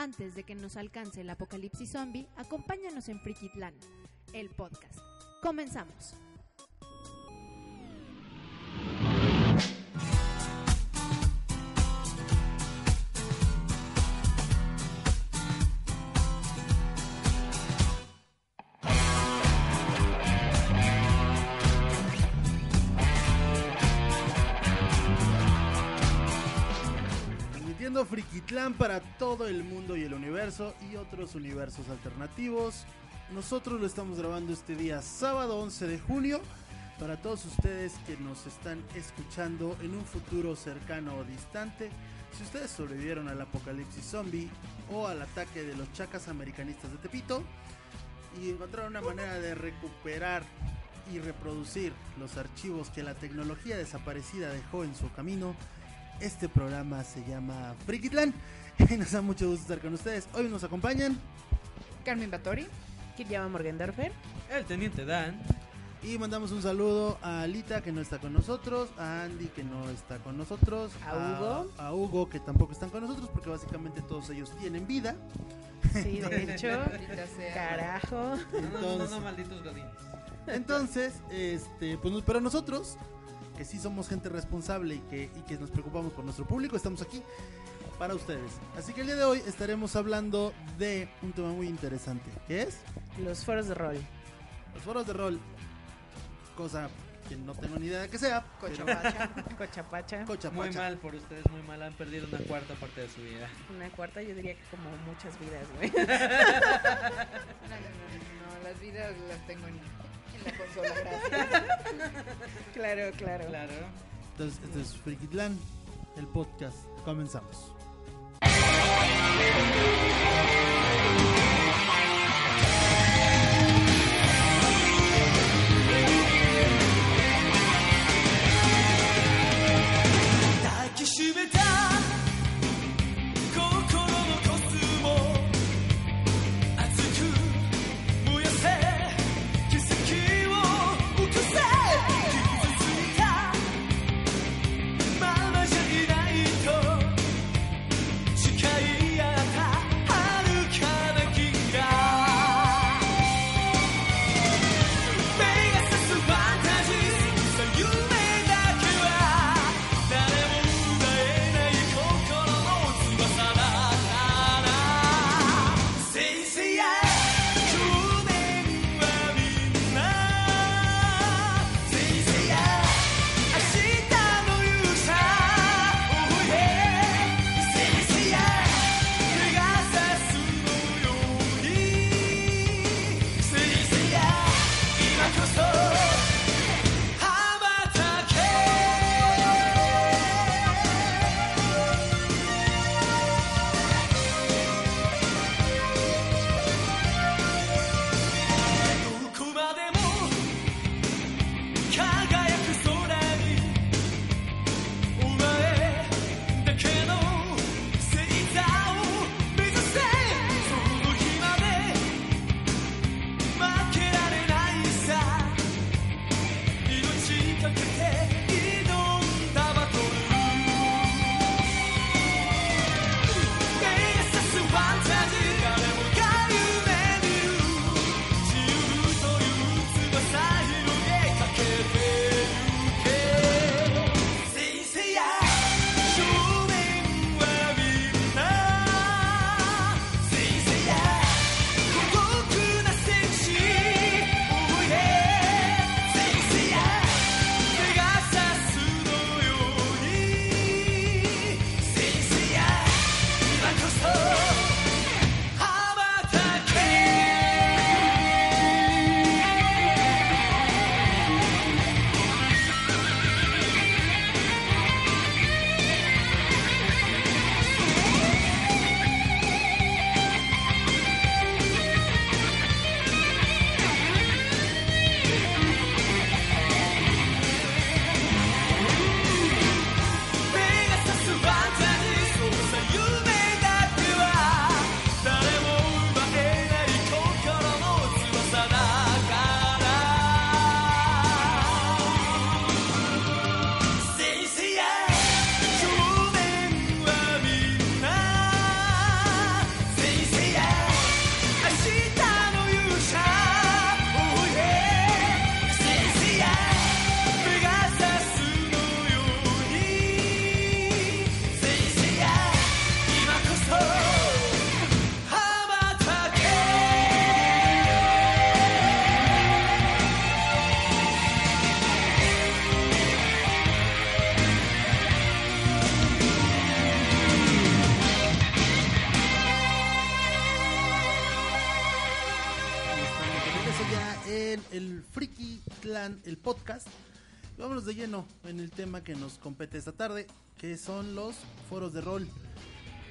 Antes de que nos alcance el apocalipsis zombie, acompáñanos en Frikitlan, el podcast. Comenzamos. Transmitiendo Frikitlán para todo el mundo y el universo y otros universos alternativos. Nosotros lo estamos grabando este día sábado 11 de junio para todos ustedes que nos están escuchando en un futuro cercano o distante. Si ustedes sobrevivieron al apocalipsis zombie o al ataque de los chacas americanistas de Tepito y encontraron una manera de recuperar y reproducir los archivos que la tecnología desaparecida dejó en su camino, este programa se llama Frikitlan y nos da mucho gusto estar con ustedes. Hoy nos acompañan Carmen Batori. Kiriama Morgendorfer. El teniente Dan. y mandamos un saludo a Alita que no está con nosotros, a Andy que no está con nosotros, A Hugo. a, Hugo que tampoco están con nosotros porque básicamente todos ellos tienen vida. Sí, de hecho. Carajo. No, no, no, Entonces- no, malditos godines. Entonces, este, pues nos- pero nosotros, que sí somos gente responsable y que, y que nos preocupamos por nuestro público, estamos aquí para ustedes. Así que el día de hoy estaremos hablando de un tema muy interesante, que es Los foros de rol. los foros de rol. Cosa que no tengo ni idea de que sea. pero- Cochapacha. Cochapacha. Cocha, Muy mal por ustedes, muy mal. Han perdido una cuarta parte de su vida. Una cuarta, yo diría que como muchas vidas, güey. No, no, no, no, las vidas las tengo en, en la consola, gracias. claro, claro. Claro. Entonces, este es Frikitlan, el podcast. Comenzamos. Podcast. Vámonos de lleno en el tema que nos compete esta tarde, que son los foros de rol.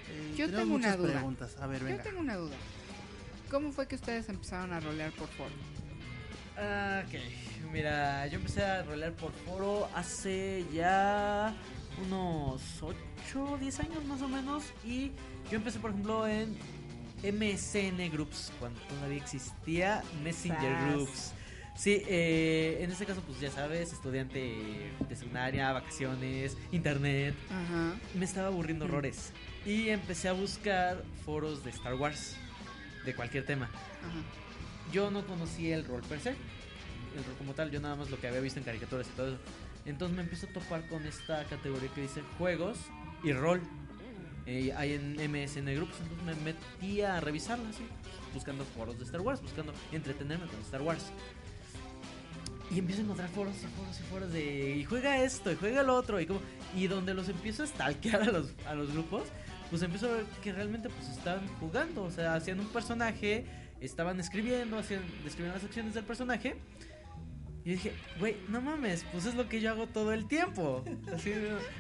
Eh, Yo tengo una muchas duda. preguntas. A ver, Yo tengo una duda. ¿Cómo fue que ustedes empezaron a rolear por foro? Ah, ok, mira, yo empecé a rolear por foro hace ya unos 8, 10 años más o menos. Y yo empecé, por ejemplo, en MSN Groups, cuando todavía existía Messenger Sas. Groups. Sí, eh, en este caso, pues ya sabes, estudiante de secundaria, vacaciones, internet. Ajá. Me estaba aburriendo horrores. Y empecé a buscar foros de Star Wars, de cualquier tema Ajá. yo no conocía el rol per se. El rol como tal, yo nada más lo que había visto en caricaturas y todo eso. Entonces me empiezo a topar con esta categoría que dice juegos y rol. Eh, hay en MSN Groups, entonces me metí a revisarla así, buscando foros de Star Wars, buscando entretenerme con Star Wars. Y empiezo a encontrar foros y foros y foros de y juega esto y juega lo otro y como y donde los empiezo a stalkear a los, a los grupos, pues empiezo a ver que realmente pues están jugando, o sea, hacían un personaje, estaban escribiendo, hacían describiendo las acciones del personaje. Y dije, güey, no mames, pues es lo que yo hago todo el tiempo. Así,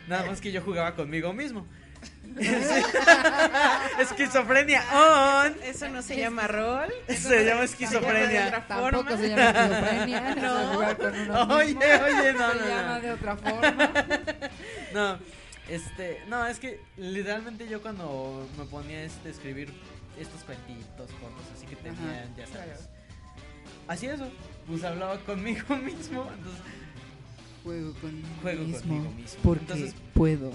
nada más que yo jugaba conmigo mismo. Esquizofrenia on. Eso no se llama rol. Se llama Se llama de esquizofrenia. otra Tampoco forma. se llama esquizofrenia. No. Oye, oye, no, Se no, llama no. de otra forma. No, este, no, es que literalmente yo cuando me ponía este, a escribir estos cuentitos cortos, así que tenían, ya sabes. Hacía eso, pues hablaba conmigo mismo, entonces Juego conmigo juego mismo. conmigo mismo. Porque Entonces, puedo.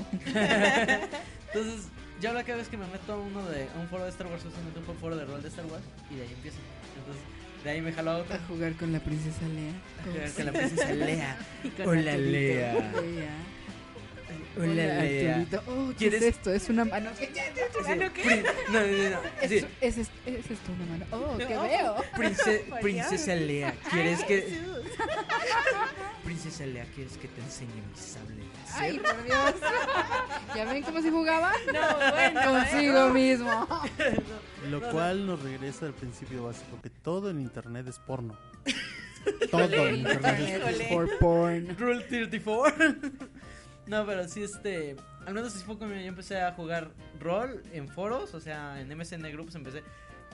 Entonces, ya la cada vez que me meto a uno de a un foro de Star Wars, me meto un foro de rol de Star Wars y de ahí empiezo. Entonces, de ahí me jalo a otro. A jugar con la princesa Lea. a jugar con la princesa Lea. Hola. Lea. Lea. Hola Lea. Oh, ¿qué ¿Quieres- es esto? Es una mano. Sí, ¿Mano qué? prin- No, no, no. Es, sí. es, es, es esto una mano. Oh, ¿qué Oh. veo? Prince- princesa Lea, ¿quieres que. Princesa Lea, ¿quieres que te enseñe mi sable láser? Ay, por Dios. ¿Ya ven cómo se jugaba? No, bueno. ¿eh? Consigo mismo. Lo cual nos regresa al principio básico, que todo en internet es porno. todo en internet es. For porn. Rule 34. no, pero sí, este. Al menos así fue como yo empecé a jugar rol en foros, o sea, en MSN Groups empecé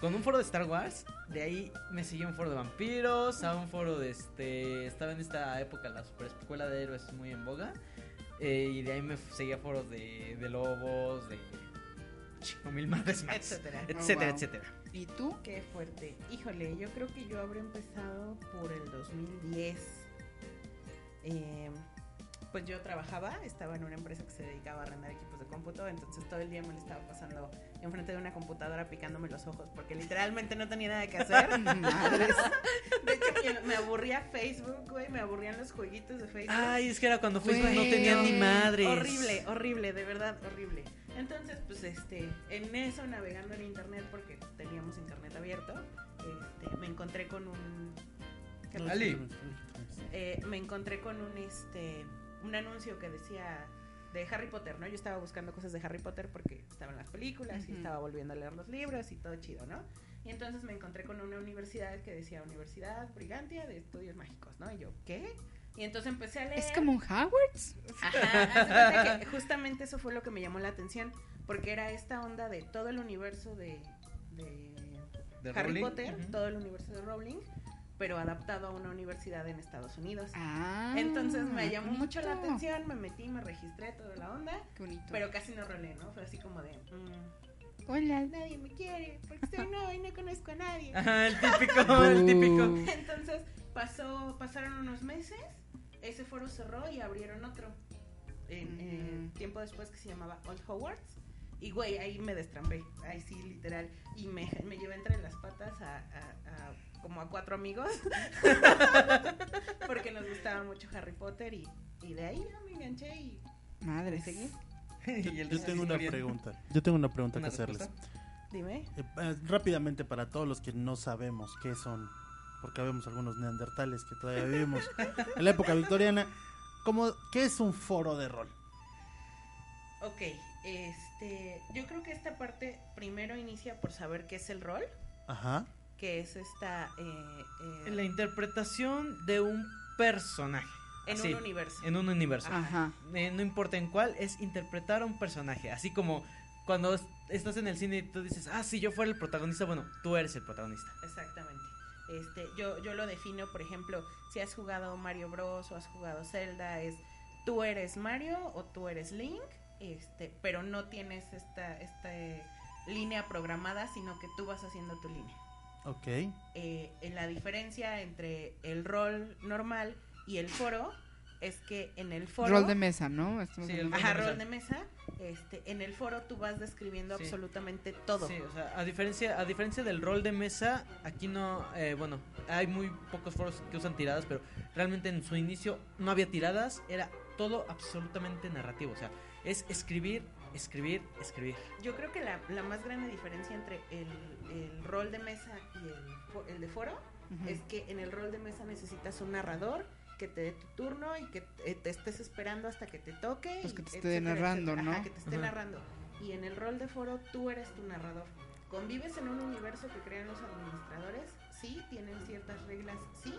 con un foro de Star Wars. De ahí me seguí a un foro de vampiros, a un foro de este. Estaba en esta época la super escuela de héroes muy en boga. eh, y de ahí me seguía foros de, de lobos, de. Chico, mil madres más. Etcétera. Etcétera, wow. etcétera. ¿Y tú? Qué fuerte. Híjole, yo creo que yo habré empezado por el 2010. Eh, pues yo trabajaba, estaba en una empresa que se dedicaba a arrendar equipos de cómputo, entonces todo el día me lo estaba pasando enfrente de una computadora picándome los ojos porque literalmente no tenía nada que hacer. Madres. De hecho, me- aburría Facebook, güey, me aburrían los jueguitos de Facebook. Ay, es que era cuando Facebook no tenía ni madres. Horrible, horrible, de verdad, horrible. Entonces, pues este, en eso navegando en internet, porque teníamos internet abierto, este, me encontré con un. Ali. Eh, me encontré con un este un anuncio que decía de Harry Potter, ¿no? Yo estaba buscando cosas de Harry Potter porque estaban las películas y estaba volviendo a leer los libros y todo chido, ¿no? Y entonces me encontré con una universidad que decía Universidad Brigantia de Estudios Mágicos, ¿no? Y yo, ¿qué? Y entonces empecé a leer. ¿Es como un Hogwarts? Ajá, que justamente eso fue lo que me llamó la atención, porque era esta onda de todo el universo de, de De Harry Rowling, Potter, todo el universo de Rowling, pero adaptado a una universidad en Estados Unidos. Ah. Entonces me llamó mucho la atención, me metí, me registré toda la onda, Qué bonito. pero casi no rolé, ¿no? Fue así como de, mm, Hola. nadie me quiere, porque soy nueva y no conozco a nadie. Ajá, el típico, el típico. Entonces pasó, pasaron unos meses, ese foro cerró y abrieron otro. En, eh, Ujú. tiempo después que se llamaba Old Hogwarts. Y güey, ahí me destrampé, ahí sí, literal. Y me, me llevé entre las patas a, a- a como a cuatro amigos. porque nos gustaba mucho Harry Potter y, y de ahí ya me enganché y Madre. seguí. Y el Yo tengo una pregunta. Yo tengo una pregunta ¿Una que hacerles. Dime. Eh, eh, rápidamente para todos los que no sabemos qué son, porque vemos algunos neandertales que todavía vivimos en la época victoriana. ¿cómo, ¿Qué es un foro de rol? Ok, este, yo creo que esta parte primero inicia por saber qué es el rol, Ajá. Que es esta... eh, eh, La interpretación de un personaje. En Así, un universo. En un universo. Ajá. Eh, no importa en cuál, es interpretar a un personaje. Así como cuando es- estás en el cine y tú dices, ah, si yo fuera el protagonista, bueno, tú eres el protagonista. Exactamente. Este, yo, yo lo defino, por ejemplo, si has jugado Mario Bros o has jugado Zelda, es tú eres Mario o tú eres Link, este, pero no tienes esta, esta eh, línea programada, sino que tú vas haciendo tu línea. Ok. Eh, en la diferencia entre el rol normal y el foro es que en el foro Rol de mesa, ¿no? Estamos Sí, el Ajá, Rol de rol de mesa. Este, en el foro tú vas describiendo Sí. absolutamente todo. Sí, o sea, a diferencia, a diferencia del rol de mesa, aquí no, eh, bueno, hay muy pocos foros que usan tiradas, pero realmente en su inicio no había tiradas, era todo absolutamente narrativo, o sea, es escribir, escribir, escribir. Yo creo que la, la más grande diferencia entre el, el rol de mesa y el, el de foro es que en el rol de mesa necesitas un narrador que te dé tu turno y que te, te estés esperando hasta que te toque. Pues y que te esté etcétera, narrando, etcétera. Ajá, ¿no? que te esté Ajá. narrando. Y en el rol de foro tú eres tu narrador. Convives en un universo que crean los administradores, sí, tienen ciertas reglas, sí,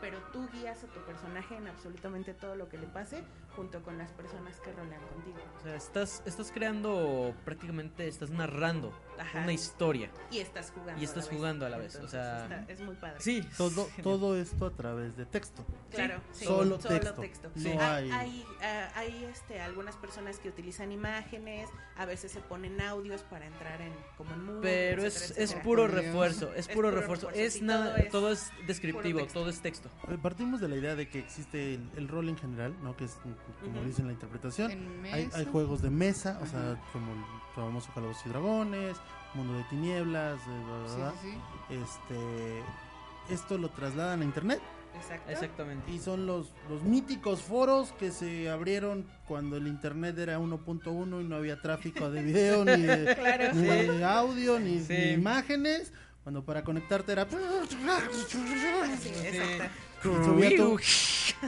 pero tú guías a tu personaje en absolutamente todo lo que le pase junto con las personas que rolean contigo. O sea, estás, estás creando prácticamente, estás narrando Ajá. una historia. Y estás jugando. Y estás a la vez. jugando a la vez, o sea, está- es muy padre. Sí, Todo, todo esto a través de texto. Claro, sí, Solo texto. Sí. No hay, hay- hay, ah, hay, este, algunas personas que utilizan imágenes, a veces se ponen audios para entrar en como en mood, Pero etcétera, es, es puro refuerzo, es Es puro puro refuerzo. refuerzo, Es sí, nada, todo es todo es descriptivo, todo es texto. Partimos de la idea de que existe el, el rol en general, ¿no? Que es, como dicen la interpretación. Hay, hay juegos de mesa, o sea, como el famoso Calabozos y Dragones, Mundo de Tinieblas, eh, bla, bla, Sí, bla. sí, sí. Este, esto lo trasladan a internet Exacto. Exactamente. y son los, los míticos foros que se abrieron cuando el internet era 1.1 y no había tráfico de video ni de, Claro. ni Sí. de audio ni, Sí. ni imágenes. Cuando para conectarte era Sí, exacto.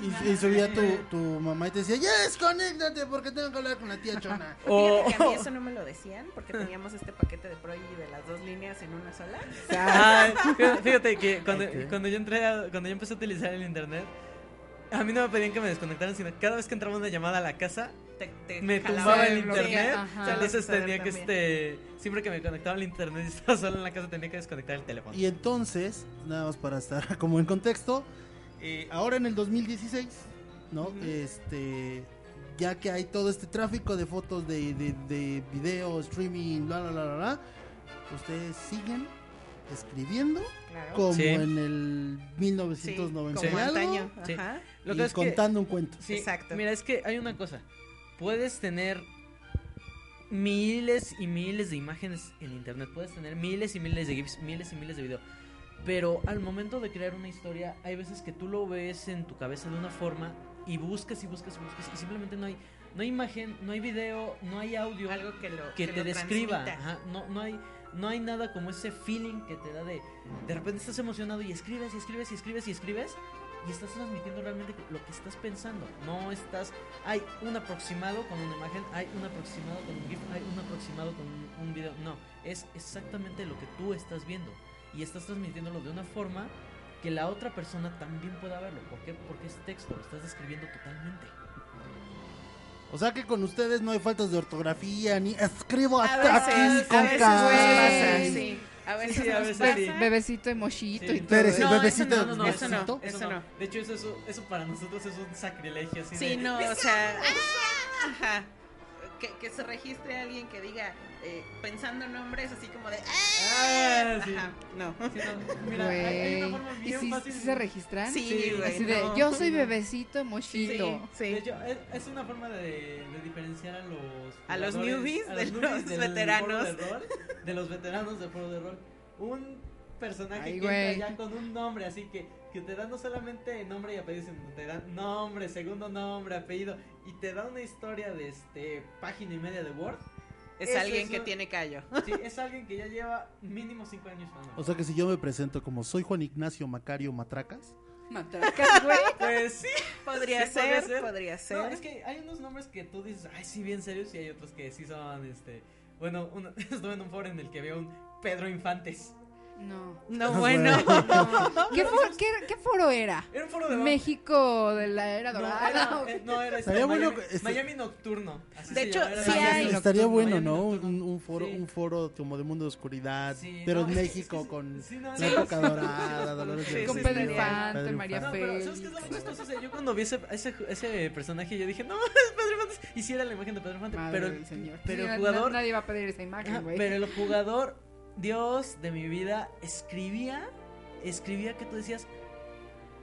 Y subía tu, y, y subía tu, tu mamá y te decía, yes, conéctate porque tengo que hablar con la tía Chona. O- Fíjate que a mí eso no me lo decían porque teníamos este paquete de Pro y de las dos líneas en una sola. Ay, fíjate- que cuando, cuando yo entré a- cuando yo empecé a utilizar el internet a mí no me pedían que me desconectaran sino cada vez que entraba una llamada a la casa Te, te me tumbaba el internet Ajá. entonces tenía que este siempre que me conectaba al internet y estaba solo en la casa tenía que desconectar el teléfono Y entonces, nada más para estar como en contexto, eh, ahora en el 2016, ¿no? Este, ya que hay todo este tráfico de fotos, de, de, de video, streaming, bla, bla, bla, bla, bla, ustedes siguen escribiendo Claro. como Sí. en el Sí, 1990 como y algo, antaño. Sí. Ajá. lo y que es que contando un cuento. Sí, Exacto. Mira, es que hay una cosa. Puedes tener miles y miles de imágenes en internet. Puedes tener miles y miles de GIFs, miles y miles de videos. Pero al momento de crear una historia, hay veces que tú lo ves en tu cabeza de una forma y buscas y buscas y buscas y simplemente no hay, no hay imagen, no hay video, no hay audio Algo que lo que te lo describa. Ajá, no, no hay, no hay nada como ese feeling que te da de de repente estás emocionado y escribes y escribes y escribes y escribes y estás transmitiendo realmente lo que estás pensando. No estás, hay un aproximado con una imagen, hay un aproximado con un GIF, hay un aproximado con un, un video. No, es exactamente lo que tú estás viendo y estás transmitiéndolo de una forma que la otra persona también pueda verlo. ¿Por qué? Porque es texto, lo estás describiendo totalmente. O sea que con ustedes no hay faltas de ortografía, ni escribo A hasta veces, aquí con a veces K. sí. A veces, sí, a veces pasa. sí. Bebecito emochito Sí. y todo. Bebecito, No, eso bebecito, no, no, no, eso no. Eso no. no. De hecho, eso, eso, eso para nosotros es un sacrilegio. Así Sí, de- no, o sea, ajá. Que, que se registre alguien que diga eh, pensando nombres así como de Ah, sí. ajá, no. Sí, no, Mira, hay, hay una forma ¿Y bien si, fácil. si se registran? Sí, Sí, güey. Así de, no. yo soy bebecito Sí, emochito. sí. De hecho, es, es una forma de, de diferenciar a los A los newbies a de newbies los del veteranos. de, rol, de los veteranos del foro de rol. Un personaje Ay, que güey. entra ya con un nombre, así que, que te da no solamente nombre y apellido, sino te da nombre, segundo nombre, apellido, y te da una historia de este página y media de Word. Es Eso alguien es que un- tiene callo. Sí, es alguien que ya lleva mínimo 5 años. O sea que si yo me presento como soy Juan Ignacio Macario Matracas, Matracas, güey. pues sí. Podría Sí, podría ser, ser. podría ser. No, es que hay unos nombres que tú dices, ay, sí, bien serios, y hay otros que sí son, este... Bueno, uno- estuve en un foro en el que veo un Pedro Infantes. No. No, No, bueno. ¿Qué, foro, qué, qué foro era? Era un foro de México de la era No, dorada. era, eh, no, era este, Estaría bueno Miami, que- este- Miami Nocturno. así De hecho, era sí Miami hay. Nocturno, Estaría bueno, Miami ¿no? Un, un foro, Sí. un foro como de mundo de oscuridad, Sí, pero no, en México con sí, no, la sí. época dorada, Dolores Sí, del Con Pedro Infante, Pedro María No, pero ¿sabes qué es lo más chistoso? Yo cuando vi ese, ese, ese personaje, yo dije, no, es Pedro Infante. Y sí era la imagen de Pedro Infante. Pero, el jugador. Nadie va a pedir esa imagen, güey. pero el jugador, Dios de mi vida, escribía, escribía que tú decías,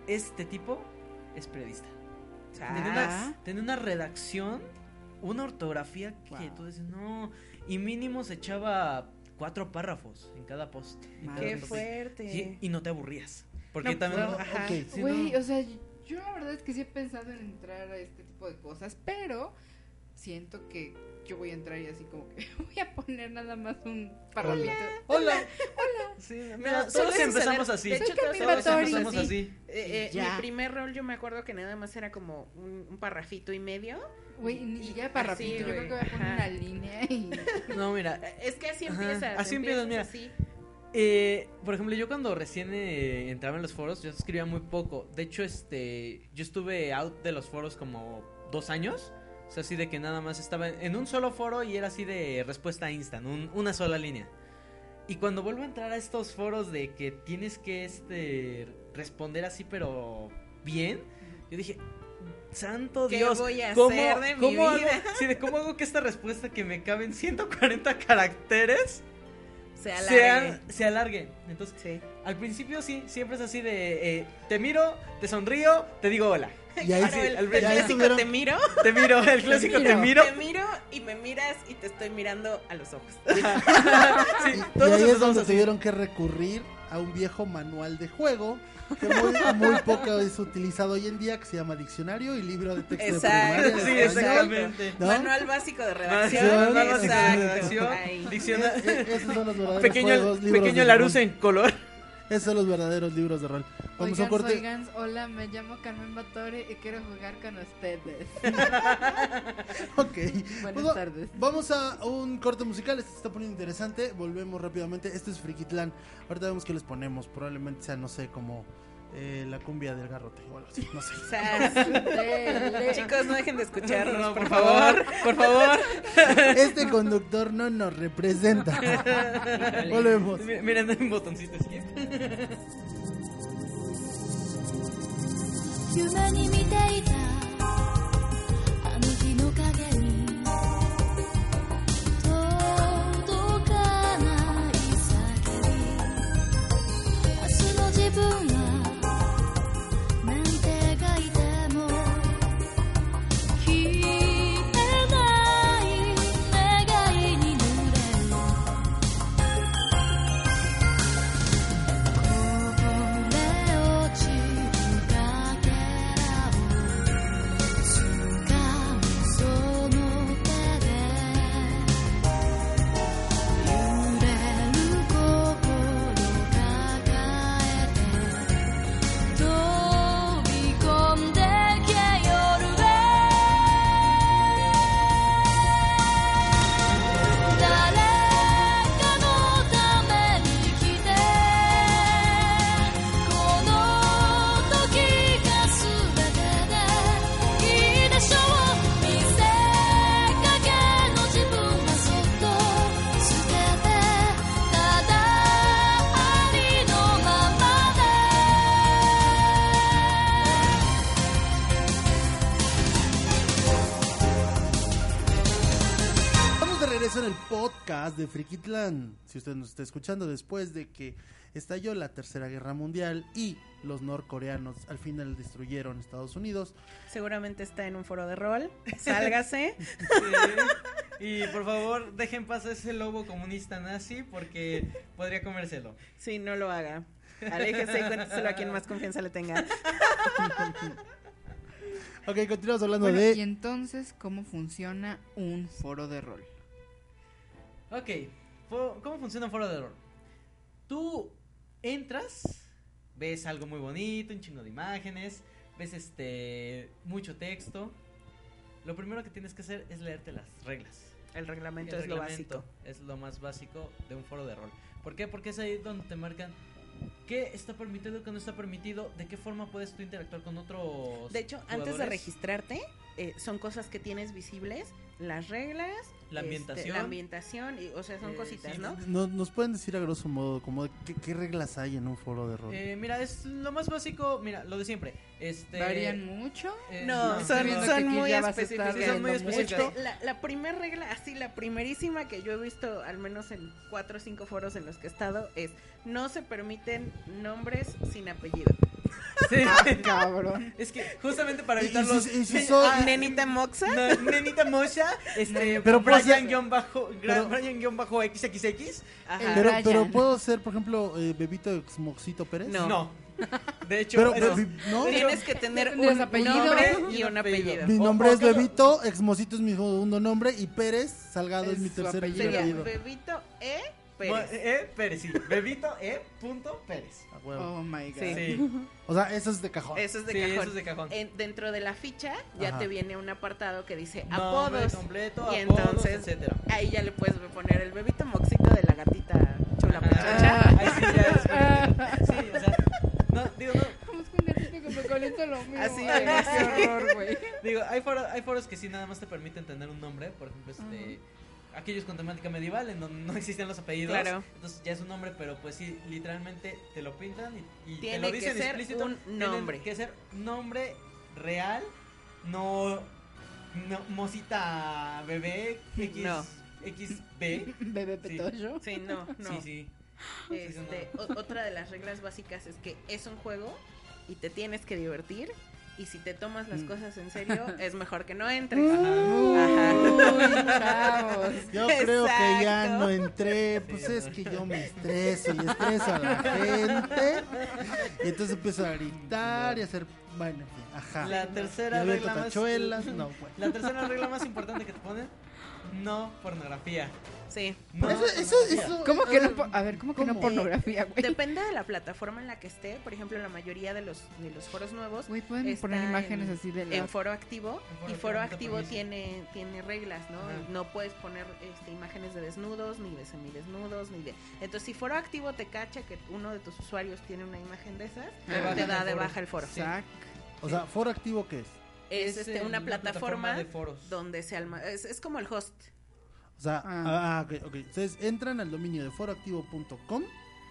este tipo es periodista. Tenía, Ah. una, tenía una redacción, una ortografía que Wow. tú dices, no, y mínimo se echaba cuatro párrafos en cada post. en cada Qué post. fuerte. Sí, y no te aburrías. Porque No, también... sí, no. o sea, yo la verdad es que sí he pensado en entrar a este tipo de cosas, pero siento que yo voy a entrar y así como que voy a poner nada más un parrafito. Hola. Sí, mira, No, solo todos es empezamos así. De hecho, todos empezamos así. así. Eh, eh, mi primer rol yo me acuerdo que nada más era como un, un parrafito y medio. Güey, ni Y siquiera parrafito, así, yo creo que voy a poner ajá. una línea y... No, mira, Eh, Es que así Ajá, empiezas. así empiezas, mira. así. Eh, por ejemplo, yo cuando recién eh, entraba en los foros, yo escribía muy poco. De hecho, este, yo estuve out de los foros como dos años. Sea, así de que nada más estaba en un solo foro y era así de respuesta instant, un- una sola línea. Y cuando vuelvo a entrar a estos foros de que tienes que este responder así pero bien, yo dije, santo ¿Qué Dios, voy a ¿cómo, hacer de mi cómo hago- vida? sí, de cómo hago que esta respuesta que me cabe en 140 caracteres Se alargue. a- se alargue. Entonces, Sí. al principio sí, siempre es así de eh, te miro, te sonrío, te digo hola. Y ahí Claro, sí- el, clásico te miro, Te miro, el clásico te miro. miro. te miro y me miras y te estoy mirando a los ojos. Sí, Y, y todos ahí es empezamos donde así. tuvieron que recurrir a un viejo manual de juego que muy, muy poco es utilizado hoy en día, que se llama diccionario y libro de texto Exacto, de primaria. en Sí, exactamente. ¿No? Manual básico de redacción. manual básico de exacto. redacción, Ahí. dicciona- esos son los verdaderos pequeño juegos, pequeño Larus en color. Esos son los verdaderos libros de rol. Vamos a corte. oigan, hola, me llamo Carmen Batore y quiero jugar con ustedes. Ok. Buenas Pues tardes. Vamos a un corte musical, este se está poniendo interesante. Volvemos rápidamente. Este es Frikitlán. Ahorita vemos qué les ponemos. Probablemente sea, no sé, como eh, la cumbia del garrote o algo así. No sé. Sas. Dele. Chicos, no dejen de escucharnos, No, por por favor, por favor. Este conductor no nos representa. Volvemos. Mi- Miren, hay un botoncito aquí. 夢 de Frikitlán. Si usted nos está escuchando después de que estalló la Tercera Guerra Mundial y los norcoreanos al final destruyeron Estados Unidos, Seguramente está en un foro de rol. Sálgase. Y por favor, dejen pasar ese lobo comunista nazi porque podría comérselo. Sí, no lo haga. Aléjese y cuénteselo a quien más confianza le tenga. Ok, continuamos hablando Bueno, de... y entonces, ¿cómo funciona un foro de rol? Ok, ¿cómo funciona un foro de rol? Tú entras, ves algo muy bonito, un chingo de imágenes, ves este mucho texto. Lo primero que tienes que hacer es leerte las reglas. El reglamento El es lo básico. Es lo más básico de un foro de rol. ¿Por qué? Porque es ahí donde te marcan qué está permitido, qué no está permitido, de qué forma puedes tú interactuar con otros. De hecho, antes de registrarte, eh, son cosas que tienes visibles, las reglas, La este, ambientación. la ambientación, y, o sea, son Eh, cositas, sí, ¿no? No- ¿Nos pueden decir a grosso modo como qué, qué reglas hay en un foro de rol? Eh, mira, es lo más básico, mira, lo de siempre. Este, ¿Varían mucho? eh, No, son, muy específicas. Sí, son muy específicas. La, la primera regla, así, la primerísima que yo he visto, al menos en cuatro o cinco foros en los que he estado, es no se permiten nombres sin apellido. Sí. Cabrón. es que justamente para evitar si- los. y si Sí, son- ah, Nenita Moxa. no, Nenita Mocha, este, Pero puedo hacer- Brian guion bajo, pero- Brian guion bajo XXX. Ajá. pero, puedo ser, por ejemplo, eh, Bebito Exmoxito Pérez. No. No. De hecho, Pero, eso- pero, ¿no? Tienes que tener ¿Tendrías un apellido? nombre Y un apellido. Mi nombre o es Bebito, Exmosito es mi segundo nombre y Pérez Salgado es, Es mi tercer apellido. Sería apellido. Bebito E. Pérez. E. Pérez, sí. Bebito E. Punto Pérez. A huevo. Oh my god. Sí. Sí, O sea, eso es de cajón. Eso es de sí, cajón. eso es de cajón. En- dentro de la ficha ya Ajá. te viene un apartado que dice Nombre apodos. completo, y apodos, entonces etcétera. ahí ya le puedes poner el bebito moxito de la gatita chula Ajá. pechocha. Ahí sí ya es. Sí, o sea. No, digo, no. Vamos con un gatito que me calienta lo mío. Así Ay, es. Qué horror, güey. Digo, hay foros, hay foros que sí nada más te permiten tener un nombre, por ejemplo, este aquellos con temática medieval en donde no existen los apellidos. Claro. Entonces ya es un nombre, pero pues sí, literalmente te lo pintan y, y te Tiene lo que dicen ser explícito. un Tiene nombre. que ser nombre real, no, no mosita bebé X, No. XB. Bebé Sí. petoyo. Sí, no, no. Sí, sí. Este, otra de las reglas básicas es que es un juego y te tienes que divertir. Y si te tomas las Mm. cosas en serio, es mejor que no entres. Uy, chavos. Yo creo que ya no entré, pues Sí, es no. que yo me estreso y estreso a la gente. Y entonces empiezo a gritar y a hacer, bueno, ajá. La tercera regla más tachuelas, no, bueno. La tercera regla más importante que te ponen, no pornografía. Sí. No Eso, eso, eso. ¿Cómo que a no? A ver, ¿cómo que no pornografía, güey? Depende de la plataforma en la que esté. Por ejemplo, la mayoría de los, de los foros nuevos Güey, pueden poner imágenes en- así de la... en foro activo En foro y foro activo tiene tiene reglas no Ajá. no puedes poner este, imágenes de desnudos ni de semidesnudos ni de entonces si foro activo te cacha que uno de tus usuarios tiene una imagen de esas Te da de baja el foro Sí. Sac. O sea, foro activo, ¿qué es? Es, este, eh, una plataforma, de foros. donde se alma es, es como el host O sea, Ah. ah, ok, ok. Ustedes entran al dominio de foroactivo.com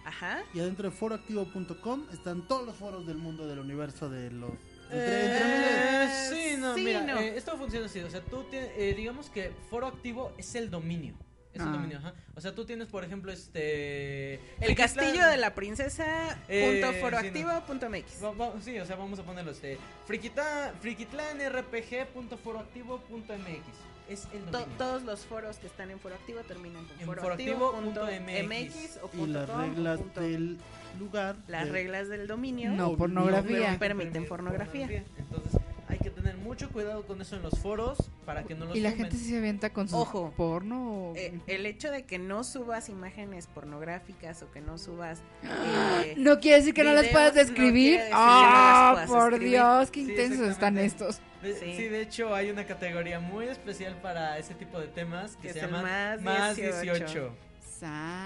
ajá y adentro de foroactivo.com están todos los foros del mundo del universo de los... entre- entre miles. Eh, sí, no, sí, mira, no. eh, esto funciona así, o sea, tú tienes, eh, digamos que foro activo es el dominio. Es Ah. dominio, ajá. O sea, tú tienes, por ejemplo, este... el castillo de la princesa Eh, punto sí, foroactivo punto mx Va- va- sí, o sea, vamos a ponerlo este Friquita, frikitlanrpg.foroactivo.mx Es el To- todos los foros que están en foro activo terminan con En foroactivo.mx o Y punto las reglas punto- del lugar. las de- reglas del dominio No, No, pornografía. no permiten pornografía. Entonces, hay que tener mucho cuidado con eso en los foros para que no los Y la tumben. gente sí se avienta con su Ojo. porno. o- Eh, el hecho de que no subas imágenes pornográficas o que no subas eh, no quiere decir que no las puedas describir. no ah, por escribir. Dios, qué Sí, intensos están estos. De- Sí. sí. de hecho hay una categoría muy especial para ese tipo de temas que Que se llama más 18. 18.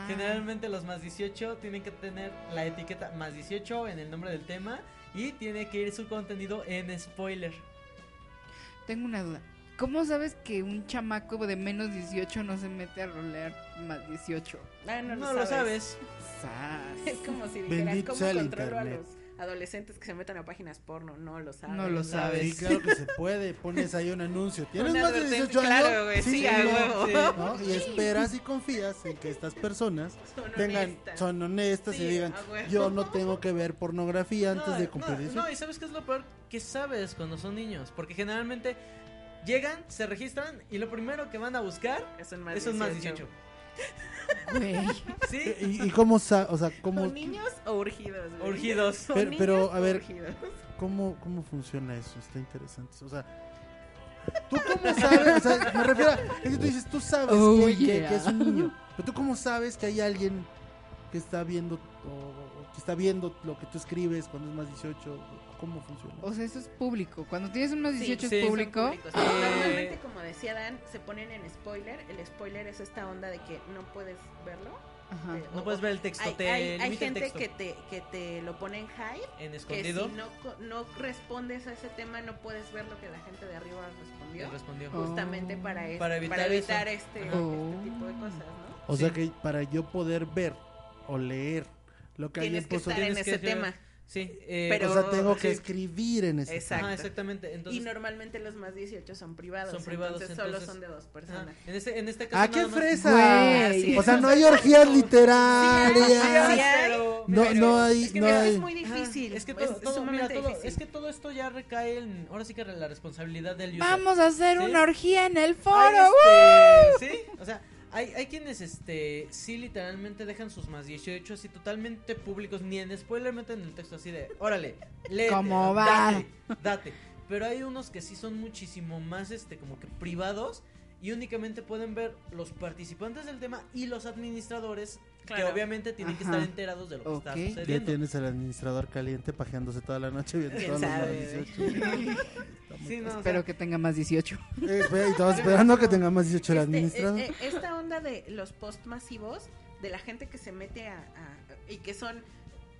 Generalmente los más 18 tienen que tener la etiqueta más 18 en el nombre del tema y tiene que ir su contenido en spoiler. Tengo una duda. ¿Cómo sabes que un chamaco de menos 18 no se mete a rolear más 18? ah, no, No, lo lo sabes. sabes. Sas. Es como si dijeras Bendito cómo sea el controlo a internet. los adolescentes que se metan a páginas porno. No lo sabes. No lo sabes. Sí, claro que se puede. Pones ahí un anuncio. ¿Tienes Una más de advertencia, 18 años? claro, güey, sí, a no, huevo. sí, ¿no? Y esperas y confías en que estas personas Son tengan, honestas. son honestas Sí, y digan, yo no tengo que ver pornografía antes No, de cumplir no, 18. no, y sabes qué es lo peor que sabes cuando son niños, porque generalmente llegan, se registran y lo primero que van a buscar Es un más es un más 18. Güey. Sí, ¿Y, y cómo, sa- o sea, cómo, ¿Son niños o urgidos? güey? Urgidos. ¿Son Pero- pero, a ver, urgidos? cómo, cómo funciona eso? Está interesante. O sea, ¿tú cómo sabes? O sea, me refiero a, es que tú dices, tú sabes Oh, que, que- yeah. que es un niño. Pero tú cómo sabes que hay alguien que está viendo o- o que está viendo lo que tú escribes cuando es más 18? ¿Cómo funciona? O sea, eso es público. Cuando tienes unos Sí, 18 sí, es público. públicos. Eh, Normalmente, como decía Dan, se ponen en spoiler. El spoiler es esta onda de que no puedes verlo. Ajá. Eh, No o- puedes ver el texto, Hay, te hay- hay gente texto. que te, que te lo pone en high. En Que escondido. si no, co- no respondes a ese tema, no puedes ver lo que la gente de arriba respondió. Respondió. Oh. Justamente para, es- Para evitar este, este Oh. tipo de cosas, ¿no? O Sí. sea que para yo poder ver o leer lo que hay Tienes en que estar en que ese ser- tema. Sí, eh, Pero- o sea, tengo que sí. escribir en ese Exacto. Ajá, exactamente. Entonces, y normalmente los más 18 son privados. Son privados, entonces, solo entonces- son de dos personas. en este, en este caso. ¡Ah, qué nada más- fresa! Güey. O sea, no hay orgías literarias. Sí pero- No, pero- no hay, Es que no es, hay. muy difícil. Ajá, Es que todo, todo- sumamente mira, todo- difícil. es que todo esto ya recae en. Ahora sí que la responsabilidad del user. Vamos a hacer ¿Sí? una orgía en el foro. este, sí, o sea, hay, hay quienes este sí literalmente dejan sus más 18 así totalmente públicos, ni en spoiler meten el texto así de, órale, léete, ¿Cómo va? date, date. Pero hay unos que sí son muchísimo más este como que privados y únicamente pueden ver los participantes del tema y los administradores Claro. que obviamente tienen que Ajá. estar enterados de lo que está Ok. Ya sucediendo. tienes al administrador caliente pajeándose toda la noche viendo ¿Quién todos los sabe? más 18. Está muy Sí, no, o sea, Espero que tenga más 18. Eh, todos esperando que tenga más 18 el Este, administrador. eh, eh, esta onda de los post masivos, de la gente que se mete a, a- y que son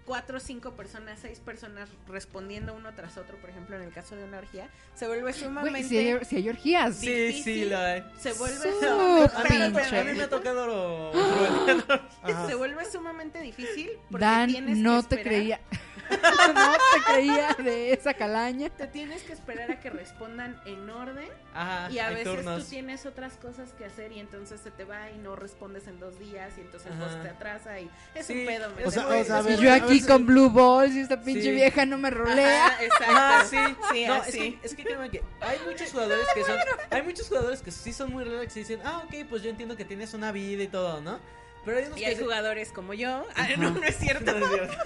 cuatro, cinco personas, seis personas respondiendo uno tras otro, por ejemplo, en el caso de una orgía, se vuelve sumamente... si, hay, si hay orgías. Sí, difícil. sí, la hay. Se vuelve, A mí, me- pinche. a mí me ha tocado se vuelve sumamente difícil porque Dan, tienes no que te creía. no te creía de esa calaña. Te tienes que esperar a que respondan en orden Ajá, y a veces turnos. tú tienes otras cosas que hacer y entonces se te va y no respondes en dos días y entonces post te atrasa y es Sí, un pedo. ¿me o sea, entiendes? o sea, a Y ver, yo aquí ver, con Blue Balls y esta pinche Sí. vieja no me rolea. Ajá, exacto. Ah, sí, Sí, no, así. es que, es que créeme que hay muchos jugadores que son, hay muchos jugadores que sí son muy relax y dicen, ah, ok, pues yo entiendo que tienes una vida y todo, ¿no? Pero hay unos Y que hay se- jugadores como yo. Ah, no, no es cierto. No, es cierto.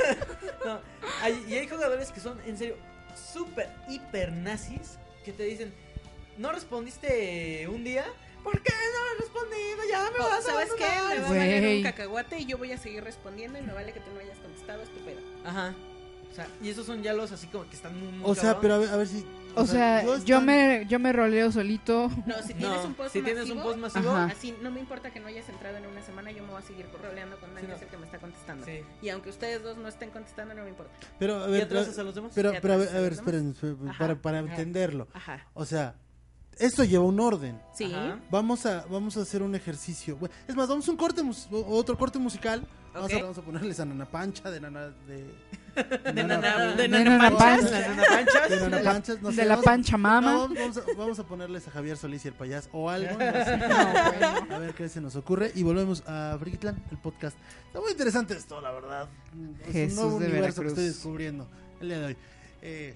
No, hay- y hay jugadores que son, en serio, súper, hiper nazis, que te dicen, no respondiste un día, ¿por qué no respondido? Ya me O, vas a ¿Sabes qué? Me abandonar". va a valer Güey. un cacahuate y yo voy a seguir respondiendo y me vale que tú no hayas contestado, es tu pedo. Ajá. O sea, y esos son ya los así como que están muy, muy O sea, cabrón. pero a ver, a ver si. O sea, yo están- me, yo me roleo solito. No, si tienes No, un post si tienes un post masivo, Ajá. así no me importa que no hayas entrado en una semana, yo me voy a seguir roleando con Dan, Sí, no. es el que me está contestando. sí. Y aunque ustedes dos no estén contestando, no me importa. Pero, a ¿Y ver, atrasas a los demás? pero, ¿Y pero a ver, a a ver, esperen, esperen, Ajá. para, para entenderlo. Ajá. O sea, esto lleva un orden. Sí. Ajá. Vamos a, vamos a hacer un ejercicio. Es más, vamos a un corte, otro corte musical. Vamos, a, Ok. vamos a ponerles a Nana Pancha de Nana de, De nana, de De nana nana panchas. de Nana Panchas, no de sé, la vamos- pancha mama. no, vamos, a, vamos a ponerles a Javier Solís y el payaso o algo. no sé. No, bueno. A ver qué se nos ocurre. Y volvemos a Frikitlan, el podcast. Está muy interesante esto, la verdad. Es Jesús un nuevo de universo que Veracruz. estoy descubriendo el día de hoy. Eh,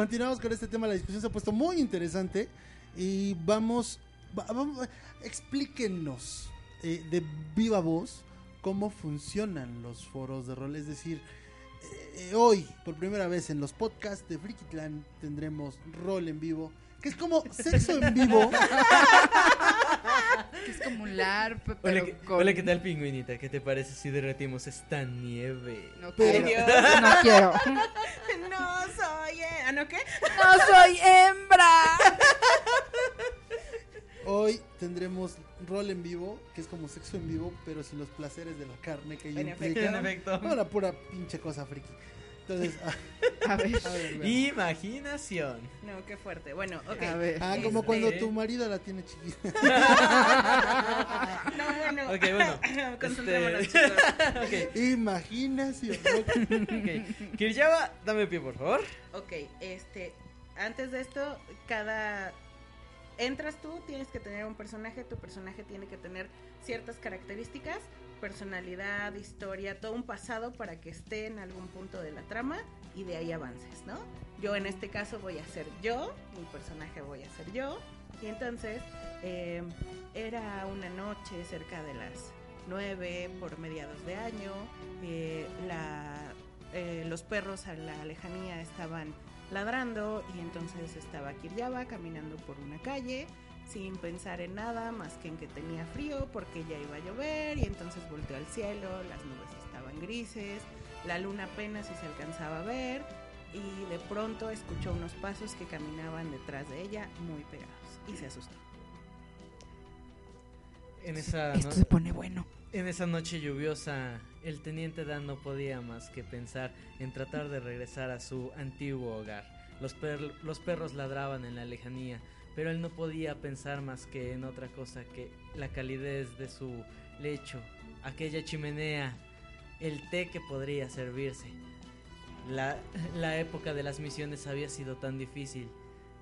Continuamos con este tema, la discusión se ha puesto muy interesante y vamos, va- vamos explíquenos eh, de viva voz cómo funcionan los foros de rol, es decir, eh, hoy por primera vez en los podcasts de Frikitlán tendremos rol en vivo, que es como sexo en vivo. Que es como un LARP, pero Hola, ¿qué, con... hola, ¿qué tal, pingüinita? ¿Qué te parece si derretimos esta nieve? No quiero. No quiero. No soy. ¿Ah, no qué? ¡No soy hembra! Hoy tendremos rol en vivo, que es como sexo en vivo, pero sin los placeres de la carne que ello En implica. En efecto. Una pura pinche cosa friki. Entonces, ah, A ver. a ver. Imaginación. No, qué fuerte. Bueno, ok. A ver. Ah, como Este- cuando tu marido la tiene chiquita. No, bueno. Ok, bueno. Concentrémonos, Este- chicos. ok, Imaginación. ok. Kiriyama, dame pie, por favor. Ok, este, antes de esto, cada entras tú, tienes que tener un personaje, tu personaje tiene que tener ciertas características, personalidad, historia, todo un pasado para que esté en algún punto de la trama y de ahí avances, ¿no? Yo en este caso voy a ser yo, mi personaje voy a ser yo, y entonces eh, era una noche cerca de las 9 por mediados de año, eh, la, eh, los perros a la lejanía estaban ladrando y entonces estaba Kiryaba caminando por una calle sin pensar en nada más que en que tenía frío porque ya iba a llover y entonces volteó al cielo, las nubes estaban grises, la luna apenas si se alcanzaba a ver y de pronto escuchó unos pasos que caminaban detrás de ella muy pegados y se asustó. En esa, Esto no- se pone bueno. en esa noche lluviosa, el teniente Dan no podía más que pensar en tratar de regresar a su antiguo hogar. Los, per- los perros ladraban en la lejanía, pero él no podía pensar más que en otra cosa que la calidez de su lecho, aquella chimenea, el té que podría servirse. La, la época de las misiones había sido tan difícil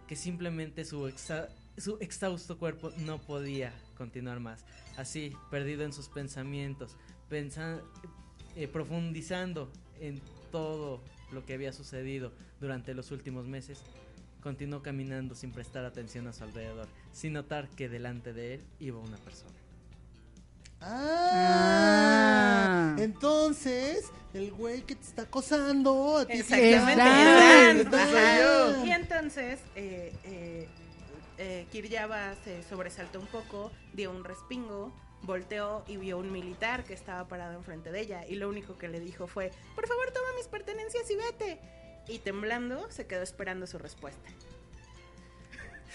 que simplemente su, exa- su exhausto cuerpo no podía continuar más. Así, perdido en sus pensamientos, pensa- eh, profundizando en todo lo que había sucedido durante los últimos meses, continuó caminando sin prestar atención a su alrededor, sin notar que delante de él iba una persona. Ah, Ah. entonces, el güey que te está acosando a ti. Exactamente, yo. Y entonces eh, eh, eh, Kiryaba se sobresaltó un poco, dio un respingo, volteó y vio un militar que estaba parado enfrente de ella y lo único que le dijo fue, por favor toma mis pertenencias y vete. Y temblando se quedó esperando su respuesta.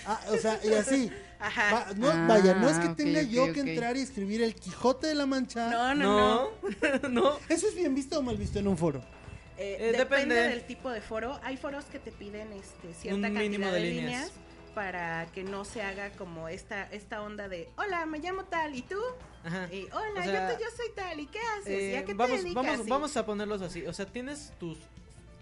Ah, o sea, y así. Ajá. Va- no, Ah, vaya, no es que ok, tenga yo que entrar y escribir el Quijote de la Mancha. No, no, no. no. ¿Eso es bien visto o mal visto en un foro? Eh, Eh, depende depende. del tipo de foro. Hay foros que te piden este, cierta Un cantidad mínimo de, de líneas. líneas. para que no se haga como esta esta onda de hola me llamo tal y tú Ajá. y hola O sea, yo, te- yo soy tal y qué haces Eh, y a qué vamos, te dedicas vamos, vamos a ponerlos así. O sea, tienes tus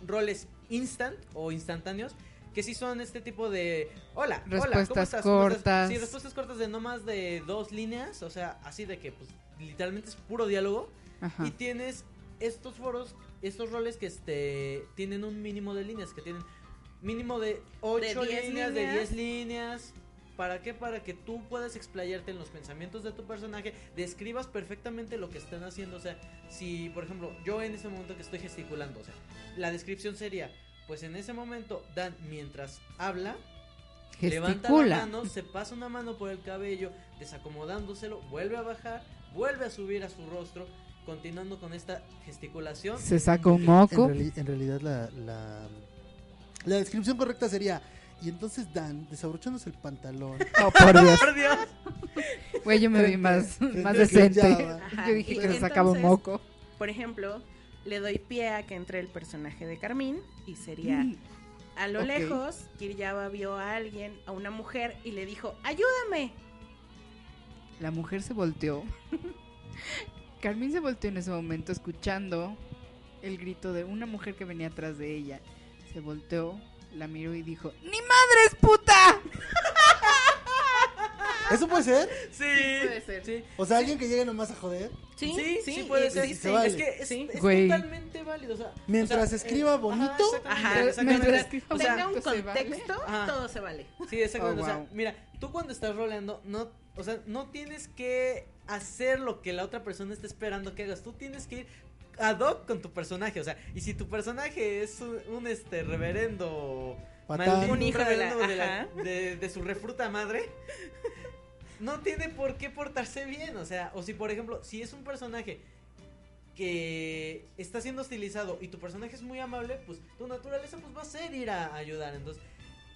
roles instant o instantáneos que sí son este tipo de hola, hola, ¿cómo Respuestas estás? ¿Cómo estás?". cortas. Sí, respuestas cortas de no más de dos líneas, o sea, así de que pues literalmente es puro diálogo Ajá. y tienes estos foros, estos roles que este tienen un mínimo de líneas, que tienen mínimo de 8 10 líneas, de líneas. 10 líneas. ¿Para qué? Para que tú puedas explayarte en los pensamientos de tu personaje, describas perfectamente lo que están haciendo. O sea, si, por ejemplo, yo en ese momento que estoy gesticulando, o sea, la descripción sería, pues en ese momento, Dan, mientras habla, levanta la mano, se pasa una mano por el cabello, desacomodándoselo, vuelve a bajar, vuelve a subir a su rostro, continuando con esta gesticulación. Se saca un En, moco. reali- en realidad la, la, la descripción correcta sería... Y entonces Dan, desabrochándose el pantalón. Oh, por Dios. ¡Por Dios! Güey, yo me vi más, más decente. Yo dije y que se sacaba un moco. por ejemplo le doy pie a que entre el personaje de Carmín y sería a lo lejos Kiryaba vio a alguien a una mujer y le dijo ayúdame La mujer se volteó. Carmín se volteó en ese momento escuchando el grito de una mujer que venía atrás de ella. Se volteó, la miró y dijo, ¡Ni madres, puta! ¿Eso puede ser? Sí, puede ser. Sí, O sea, alguien que llegue nomás a joder. Sí, sí, sí, sí puede ser. Se vale. Es que es, Sí. totalmente válido. O sea, Mientras o sea, escriba eh, bonito. Ajá, Ajá, exactamente, mientras O sea, Tenga un ¿se vale? contexto, todo se vale. Sí, exactamente. Oh, O sea, wow. mira, tú cuando estás roleando, no, o sea, no tienes que hacer lo que la otra persona está esperando que hagas. Tú tienes que ir ad hoc con tu personaje. O sea, y si tu personaje es un, un, este reverendo maldito, Un hijo de la- reverendo de, la- ajá. de- de su refruta madre. No tiene por qué portarse bien, o sea, o si por ejemplo, si es un personaje que está siendo hostilizado y tu personaje es muy amable, pues tu naturaleza pues va a ser ir a ayudar. Entonces,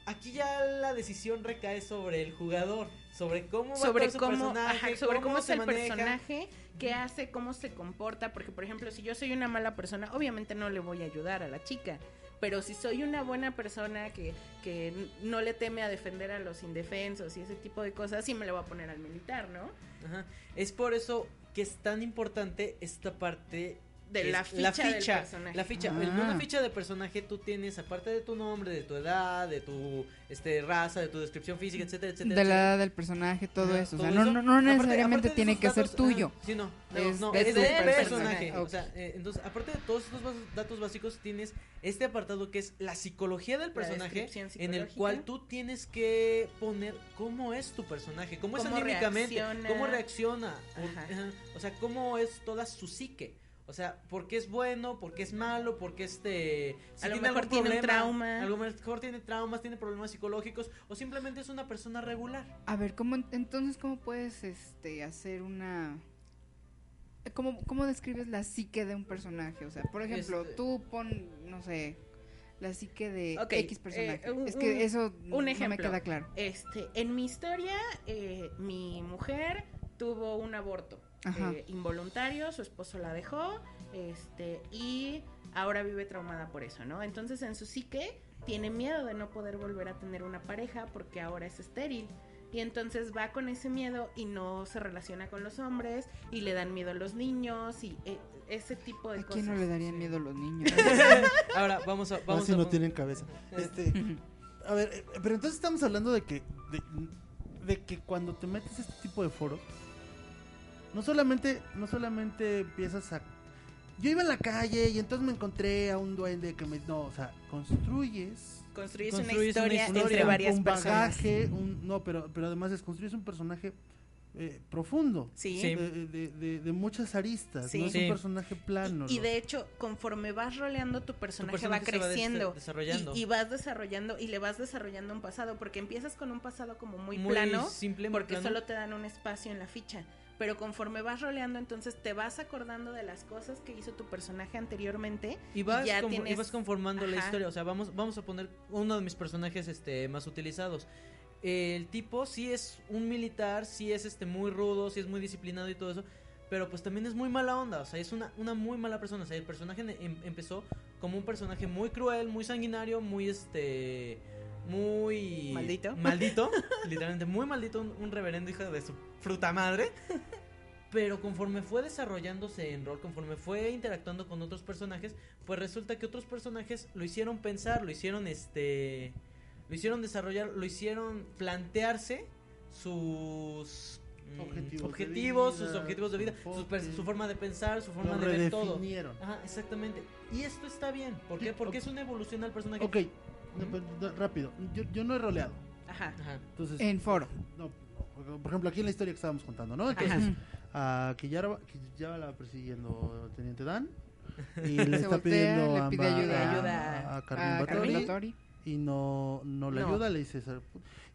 aquí ya la decisión recae sobre el jugador, sobre cómo va sobre a su cómo, personaje, ajá, sobre cómo, es se el maneja. personaje, qué hace, cómo se comporta, porque por ejemplo, si yo soy una mala persona, obviamente no le voy a ayudar a la chica, pero si soy una buena persona que, que no le teme a defender a los indefensos y ese tipo de cosas, sí me le voy a poner al militar, ¿no? Ajá. Es por eso que es tan importante esta parte De la es ficha del personaje. La ficha, Ah. en una ficha de personaje tú tienes aparte de tu nombre, de tu edad, de tu este raza, de tu descripción física, etcétera, etcétera. De la edad del personaje, todo eso. O todo sea, no, eso. no, no Aparte- necesariamente aparte tiene que ser tuyo. sí, no, no, Es no, de es del personaje. O sea, eh, entonces, aparte de todos estos datos básicos, tienes este apartado que es la psicología del La personaje, en el cual tú tienes que poner cómo es tu personaje, cómo, es Cómo anímicamente, reacciona. cómo reacciona, o- Ajá. ajá, o sea, cómo es toda su psique. O sea, por qué es bueno, por qué es malo, por qué este... si A lo tiene mejor tiene un problema, trauma. A lo mejor tiene traumas, tiene problemas psicológicos, o simplemente es una persona regular. A ver, ¿cómo, en- entonces, ¿cómo puedes este, hacer una... ¿Cómo, ¿Cómo describes la psique de un personaje? O sea, por ejemplo, Este- tú pon, no sé, la psique de X personaje. eh, un- es que un- eso no me ejemplo. queda claro. Este, en mi historia, eh, mi mujer tuvo un aborto. Eh, involuntario, su esposo la dejó, este, y ahora vive traumada por eso, ¿no? Entonces en su psique tiene miedo de no poder volver a tener una pareja porque ahora es estéril. Y entonces va con ese miedo y no se relaciona con los hombres y le dan miedo a los niños y eh, ese tipo de ¿A cosas. quién no le darían miedo a los niños? Ahora, vamos a... Vamos Vamos si a no tienen cabeza. Este, a ver, eh, pero entonces estamos hablando de que de, de que cuando te metes a este tipo de foros no solamente no solamente empiezas a yo iba en la calle y entonces me encontré a un duende que me no, o sea, construyes Construyes, Construyes una una historia entre un- varias un personas. bagaje, un no, pero pero además es construyes un personaje eh, profundo. Sí. De, de- de- de muchas aristas, Sí. no es Sí. un personaje plano. Y, de hecho, conforme vas roleando, tu personaje, personaje va se va des- creciendo. desarrollando. Y, y vas desarrollando y le vas desarrollando un pasado, porque empiezas con un pasado como muy, Muy plano, simple, porque plano. solo te dan un espacio en la ficha. Pero conforme vas roleando, entonces te vas acordando de las cosas que hizo tu personaje anteriormente. Y vas, ya confor- y tienes- vas conformando la historia. O sea, vamos, vamos a poner uno de mis personajes este, más utilizados. El tipo sí es un militar, sí es este muy rudo, sí es muy disciplinado y todo eso. Pero pues también es muy mala onda. O sea, es una, una muy mala persona. O sea, el personaje em- empezó como un personaje muy cruel, muy sanguinario, muy este. Muy. Maldito. Maldito. literalmente muy maldito. Un, un reverendo hijo de su fruta madre. Pero conforme fue desarrollándose en rol, conforme fue interactuando con otros personajes, pues resulta que otros personajes lo hicieron pensar, lo hicieron este lo hicieron desarrollar, lo hicieron plantearse sus mm, Objetivos objetivos, vida, sus objetivos de vida, su forma de pensar, su forma Lo de ver todo. Ajá, exactamente. Y esto está bien, ¿por qué? Porque es una evolución al personaje. Ok, no, pero, no, rápido. Yo, yo no he roleado. Ajá. Ajá. Entonces, En foro. no, por ejemplo, aquí en la historia que estábamos contando, ¿no? Entonces, Ajá. a Kiyara, ya la va persiguiendo Teniente Dan y le Se está voltea, pidiendo le pide ayuda, a- ayuda a Carmen a Batori, Carmen Batori. Y no, no le No. ayuda, le dice César,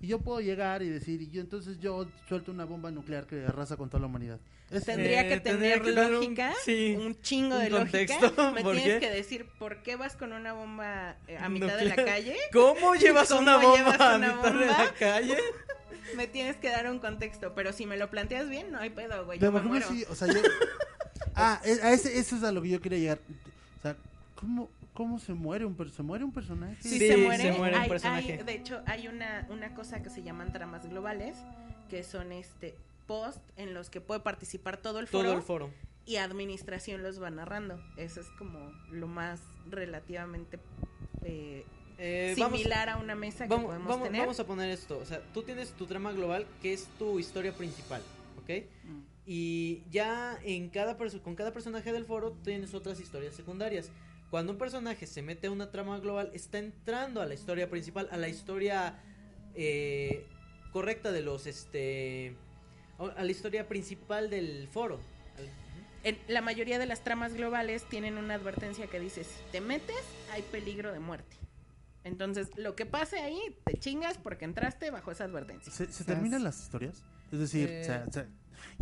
y yo puedo llegar y decir, y yo entonces yo suelto una bomba nuclear que arrasa con toda la humanidad. Es- Tendría Eh, que tener un- lógica, sí, un chingo un de lógica. Me ¿por tienes qué? que decir por qué vas con una bomba eh, a mitad de la calle. ¿Cómo llevas ¿Cómo una bomba llevas a una mitad de la calle? Me tienes que dar un contexto, pero si me lo planteas bien, no hay pedo, güey. de Yo me muero. sí, o sea, yo- ah, es- a ese, eso es a lo que yo quería llegar. O sea, ¿cómo, cómo se muere un per- se muere un personaje? Si Sí, se muere, se muere un hay- personaje. hay- de hecho, hay una, una cosa que se llaman tramas globales, que son este post en los que puede participar todo el foro Todo el foro. y administración los va narrando. Eso es como lo más relativamente eh, Eh, vamos- similar a una mesa que Vamos, podemos vamos, tener. vamos a poner esto. O sea, tú tienes tu trama global que es tu historia principal, ¿ok? Mm. Y ya en cada perso- con cada personaje del foro tienes otras historias secundarias. Cuando un personaje se mete a una trama global, está entrando a la historia principal, a la historia eh, correcta de los, este, a la historia principal del foro. En la mayoría de las tramas globales tienen una advertencia que dice, si te metes, hay peligro de muerte. Entonces, lo que pase ahí, te chingas porque entraste bajo esa advertencia. ¿Se, terminan las historias? Es decir, Eh. o sea, o sea,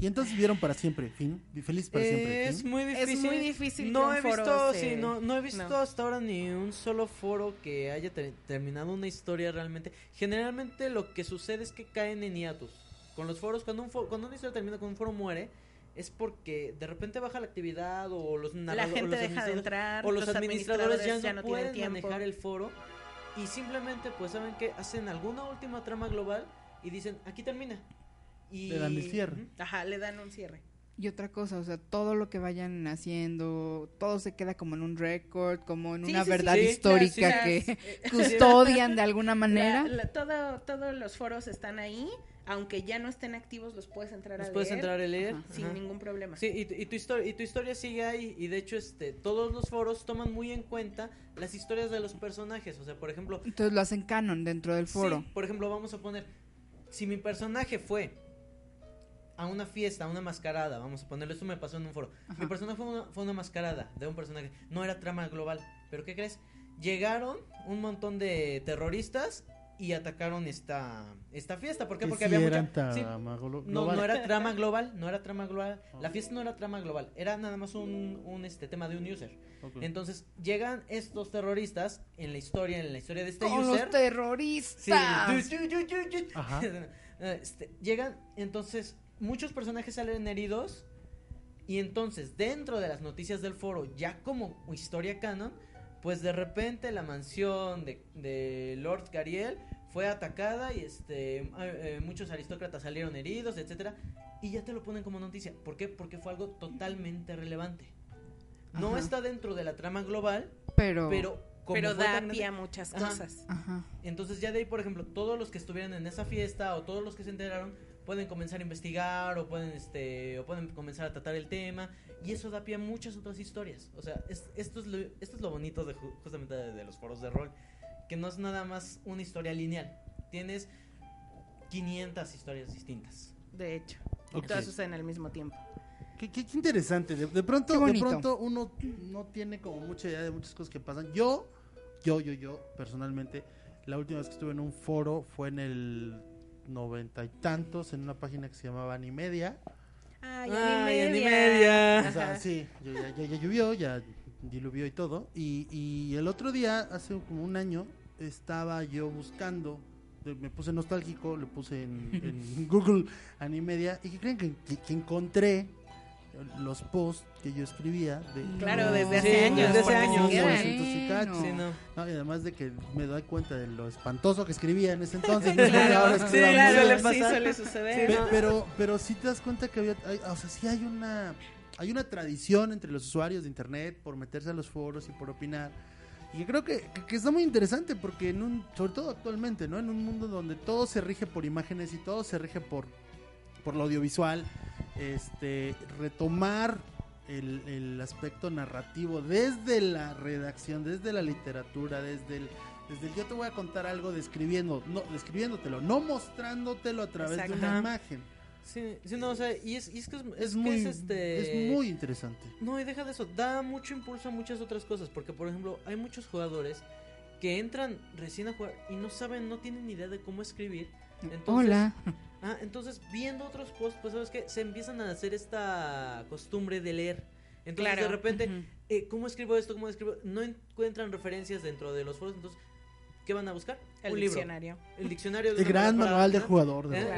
y entonces vivieron para siempre, fin, feliz para siempre, Es fin. muy difícil. muy difícil No he foro visto, se- sí, no, no he visto no. hasta ahora ni un solo foro que haya ter- terminado una historia realmente. Generalmente lo que sucede es que caen en hiatus. Con los foros, cuando, un fo- cuando una historia termina, cuando un foro muere, es porque de repente baja la actividad o los La o gente los deja de administradores- entrar, o los, administradores, ya no, tienen pueden tiempo. manejar el foro y simplemente pues saben que hacen alguna última trama global y dicen aquí termina y Le dan el cierre. Ajá, le dan un cierre. Y otra cosa, o sea, todo lo que vayan haciendo, todo se queda como en un récord, como en Sí, una sí, verdad Sí, histórica las- que custodian de alguna manera. La- la- todo, todos los foros están ahí, aunque ya no estén activos, los puedes entrar Los a puedes leer entrar a leer Ajá. sin ajá. ningún problema. Sí, y, tu- y tu historia, y tu historia sigue ahí. Y de hecho, este, todos los foros toman muy en cuenta las historias de los personajes. O sea, por ejemplo, Entonces lo hacen canon dentro del foro. sí, por ejemplo, vamos a poner, si mi personaje fue a una fiesta, a una mascarada, vamos a ponerlo, esto me pasó en un foro. Ajá. Mi personaje fue una, fue una mascarada de un personaje. No era trama global. Pero ¿qué crees? Llegaron un montón de terroristas y atacaron esta, esta fiesta. ¿Por qué? Que Porque sí había mucha... sí, no, no era trama global, no era trama global. La fiesta no era trama global, era nada más un, un este tema de un user. Ok. Entonces llegan estos terroristas en la historia, en la historia de este Con user. los terroristas. Sí. Ajá. Este, llegan, entonces muchos personajes salen heridos y entonces dentro de las noticias del foro, ya como historia canon, pues de repente la mansión de, de Lord Gariel fue atacada y este eh, eh, muchos aristócratas salieron heridos, etcétera, y ya te lo ponen como noticia. ¿Por qué? Porque fue algo totalmente relevante. No Ajá. está dentro de la trama global, Pero, pero como Pero da tan pie a muchas Ajá. cosas. Ajá. entonces ya de ahí, por ejemplo, todos los que estuvieran en esa fiesta o todos los que se enteraron pueden comenzar a investigar o pueden este o pueden comenzar a tratar el tema y eso da pie a muchas otras historias. O sea, es- esto es lo, esto es lo bonito de ju- justamente de, de los foros de rol, que no es nada más una historia lineal. Tienes 500 historias distintas. De hecho. Y todas suceden al mismo tiempo. Qué, qué- qué interesante. De, de pronto, Qué de pronto uno no tiene como mucha idea de muchas cosas que pasan. Yo, yo, yo, yo, personalmente, la última vez que estuve en un foro fue en el noventa y tantos, en una página que se llamaba Animedia. Ay, Ay, Animedia. Animedia. O sea, sí, ya, ya- ya llovió, ya diluvió y todo. Y, y el otro día, hace como un año, estaba yo buscando, me puse nostálgico, le puse en, en Google Animedia. ¿Y qué creen que, que- que encontré los posts que yo escribía? De, Claro, desde Sí, hace años. desde hace años. se quedan. 900 y cacho. Bueno. Sí, no. No, y además de que me doy cuenta de lo espantoso que escribía en ese entonces. no es Sí, claro, suele bien. sí pasar. suele suceder. Pe- pero, pero sí te das cuenta que había, hay- o sea, sí hay una, hay una tradición entre los usuarios de internet por meterse a los foros y por opinar. Y creo que, que- que está muy interesante porque en un, sobre todo actualmente, ¿no? En un mundo donde todo se rige por imágenes y todo se rige por, por lo audiovisual, este, retomar el, el aspecto narrativo desde la redacción, desde la literatura, desde el, desde el yo te voy a contar algo describiendo, no, describiéndotelo, no mostrándotelo a través de una imagen. Sí, sí, no, o sea, y es, y es que es, Es, es que muy, es, este... es muy interesante. No, y deja de eso, da mucho impulso a muchas otras cosas, porque por ejemplo, hay muchos jugadores que entran recién a jugar y no saben, no tienen ni idea de cómo escribir. Entonces, Hola. Ah, entonces viendo otros posts, pues sabes que se empiezan a hacer esta costumbre de leer. Entonces Claro. de repente, Ujú. eh, ¿cómo escribo esto? ¿Cómo escribo? No encuentran referencias dentro de los foros, entonces, ¿qué van a buscar? El un libro. diccionario. El diccionario. El gran manual de jugador. de ¿Eh? foros,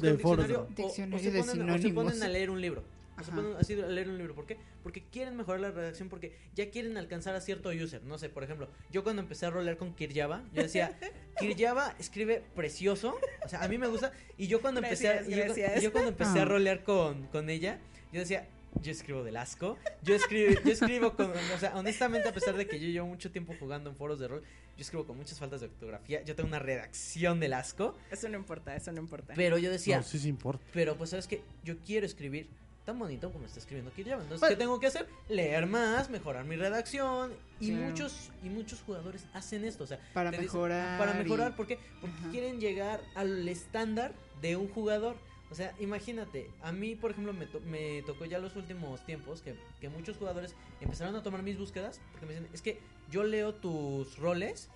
diccionario, ¿no? o- se de ponen- o se sinónimos. ponen a leer un libro. O así leer un libro. ¿Por qué? Porque quieren mejorar la redacción, porque ya quieren alcanzar a cierto user. No sé, por ejemplo, yo cuando empecé a rolear con Kirjava, yo decía, Kirjava escribe precioso. O sea, a mí me gusta. Y yo cuando empecé a, Gracias, y yo, gracias. y yo cuando empecé a Ah. rolear con, con ella, yo decía, yo escribo del asco. Yo escribo, yo escribo con, o sea, honestamente, a pesar de que yo llevo mucho tiempo jugando en foros de rol, yo escribo con muchas faltas de ortografía. Yo tengo una redacción del asco. Eso no importa, eso no importa. Pero yo decía, No, sí se importa. pero pues sabes que yo quiero escribir tan bonito como está escribiendo Kiriyama. Entonces, Bueno. ¿qué tengo que hacer? Leer más, mejorar mi redacción. Y Claro. muchos, y muchos jugadores hacen esto. O sea, Para dicen, mejorar. para mejorar, y- ¿por qué? Porque Ajá. quieren llegar al estándar de un jugador. O sea, imagínate, a mí, por ejemplo, me, to- me tocó ya los últimos tiempos que, que muchos jugadores empezaron a tomar mis búsquedas porque me dicen, es que yo leo tus roles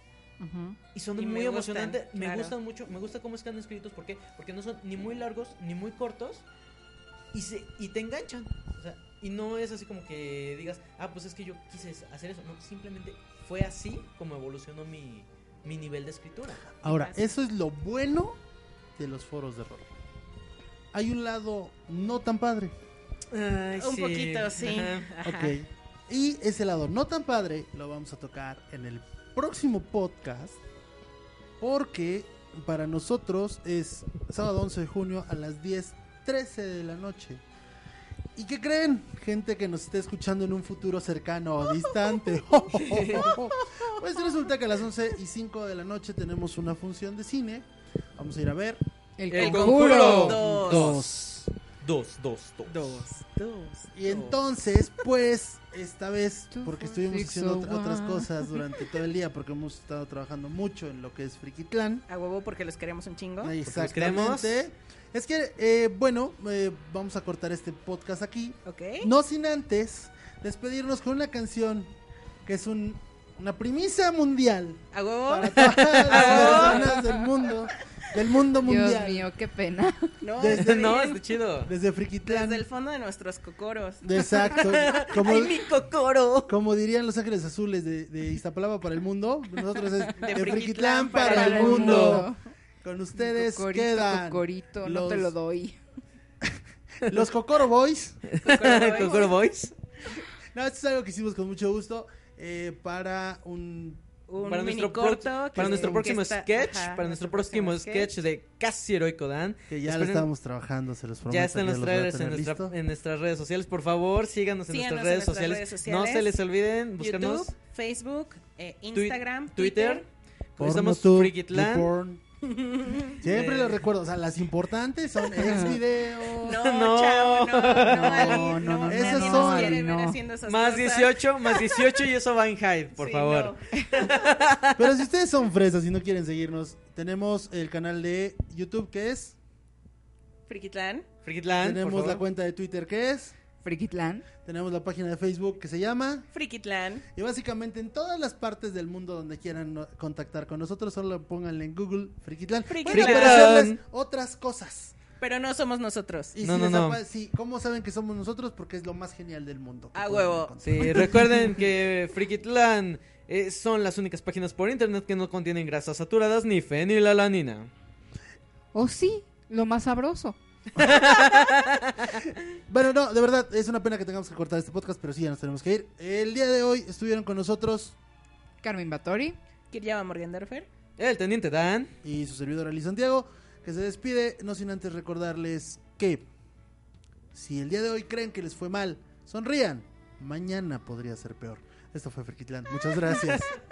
y son Y muy me gustan, emocionantes, me claro. gustan mucho, me gusta cómo están escritos, ¿por qué? Porque no son ni muy largos ni muy cortos y se y te enganchan. O sea, y no es así como que digas, ah, pues es que yo quise hacer eso. No, simplemente fue así como evolucionó mi, mi nivel de escritura. Ahora, Así. eso es lo bueno de los foros de rol. Hay un lado no tan padre. Un poquito, sí. Ajá. Ok. Y ese lado no tan padre lo vamos a tocar en el próximo podcast. Porque para nosotros es sábado 11 de junio a las 10:13 de la noche. ¿Y qué creen? Gente que nos esté escuchando en un futuro cercano o distante. pues resulta que a las 11 y 5 de la noche tenemos una función de cine. Vamos a ir a ver El, El conjuro. conjuro. Dos. dos. Dos, dos, dos. Y entonces, pues, esta vez, porque estuvimos haciendo oh, ot- otras cosas durante todo el día, porque hemos estado trabajando mucho en lo que es Frikitlán. A huevo porque los queremos un chingo. Exactamente. Es que, eh, bueno, eh, vamos a cortar este podcast aquí. Ok. No sin antes despedirnos con una canción que es un, una primicia mundial A huevo. para todas las personas del mundo, del mundo Dios mundial. mío, qué pena. No, Desde- no, está chido. Desde Frikitlán. Desde el fondo de nuestros cocoros. Exacto. Como, ¡Ay, mi cocoro! Como dirían los ángeles azules de, de Iztapalapa para el mundo, nosotros es de, Friquitlán Friquitlán para para, el el mundo. Con ustedes Cocorito, quedan cocorito, no los- te lo doy. los Cocoro Boys. Kokoro Boys. No, esto es algo que hicimos con mucho gusto eh, para un... Un Para mini nuestro, corto. que- para nuestro que próximo está- sketch, ajá, para nuestro próximo sketch de Casi Heroico Dan. que ya Esperen- lo estábamos trabajando, se los prometo. Ya están que los trailers en, nuestra- en nuestras redes sociales. Por favor, síganos en Síganos nuestras en redes, nuestras sociales. redes No sociales. se les olviden buscarnos YouTube, Facebook, eh, Instagram, Twitter. Twitter. Estamos Pornotube, Frikitlan. YouPorn. Siempre Eh. lo recuerdo, o sea, las importantes son ex video. No, No. chao, no, no, No, no, no, Esas son- esas Más cosas. 18, más 18 y eso va en Hyde, por Sí, favor. no. Pero si ustedes son fresas y no quieren seguirnos, tenemos el canal de YouTube que es, Frikitlán. Frikitlan, por tenemos favor. la cuenta de Twitter que es, Frikitlán. tenemos la página de Facebook que se llama Frikitlán. y básicamente en todas las partes del mundo donde quieran no- contactar con nosotros solo pónganle en Google. Pueden aparecerles otras cosas. Pero no somos nosotros. Y No, si no, no. apa- sí, ¿cómo saben que somos nosotros? Porque es lo más genial del mundo. A huevo. encontrar. Sí, recuerden que Frikitlan eh, son las únicas páginas por internet que no contienen grasas saturadas ni fenilalanina. O sí, lo más sabroso. Bueno, no, de verdad, es una pena que tengamos que cortar este podcast, pero sí, ya nos tenemos que ir. El día de hoy estuvieron con nosotros Carmen Batori. Kirjava Morgendorfer. El teniente Dan. y su servidor Ali Santiago, que se despide, no sin antes recordarles que si el día de hoy creen que les fue mal, sonrían, mañana podría ser peor. Esto fue Ferquitlán, muchas gracias.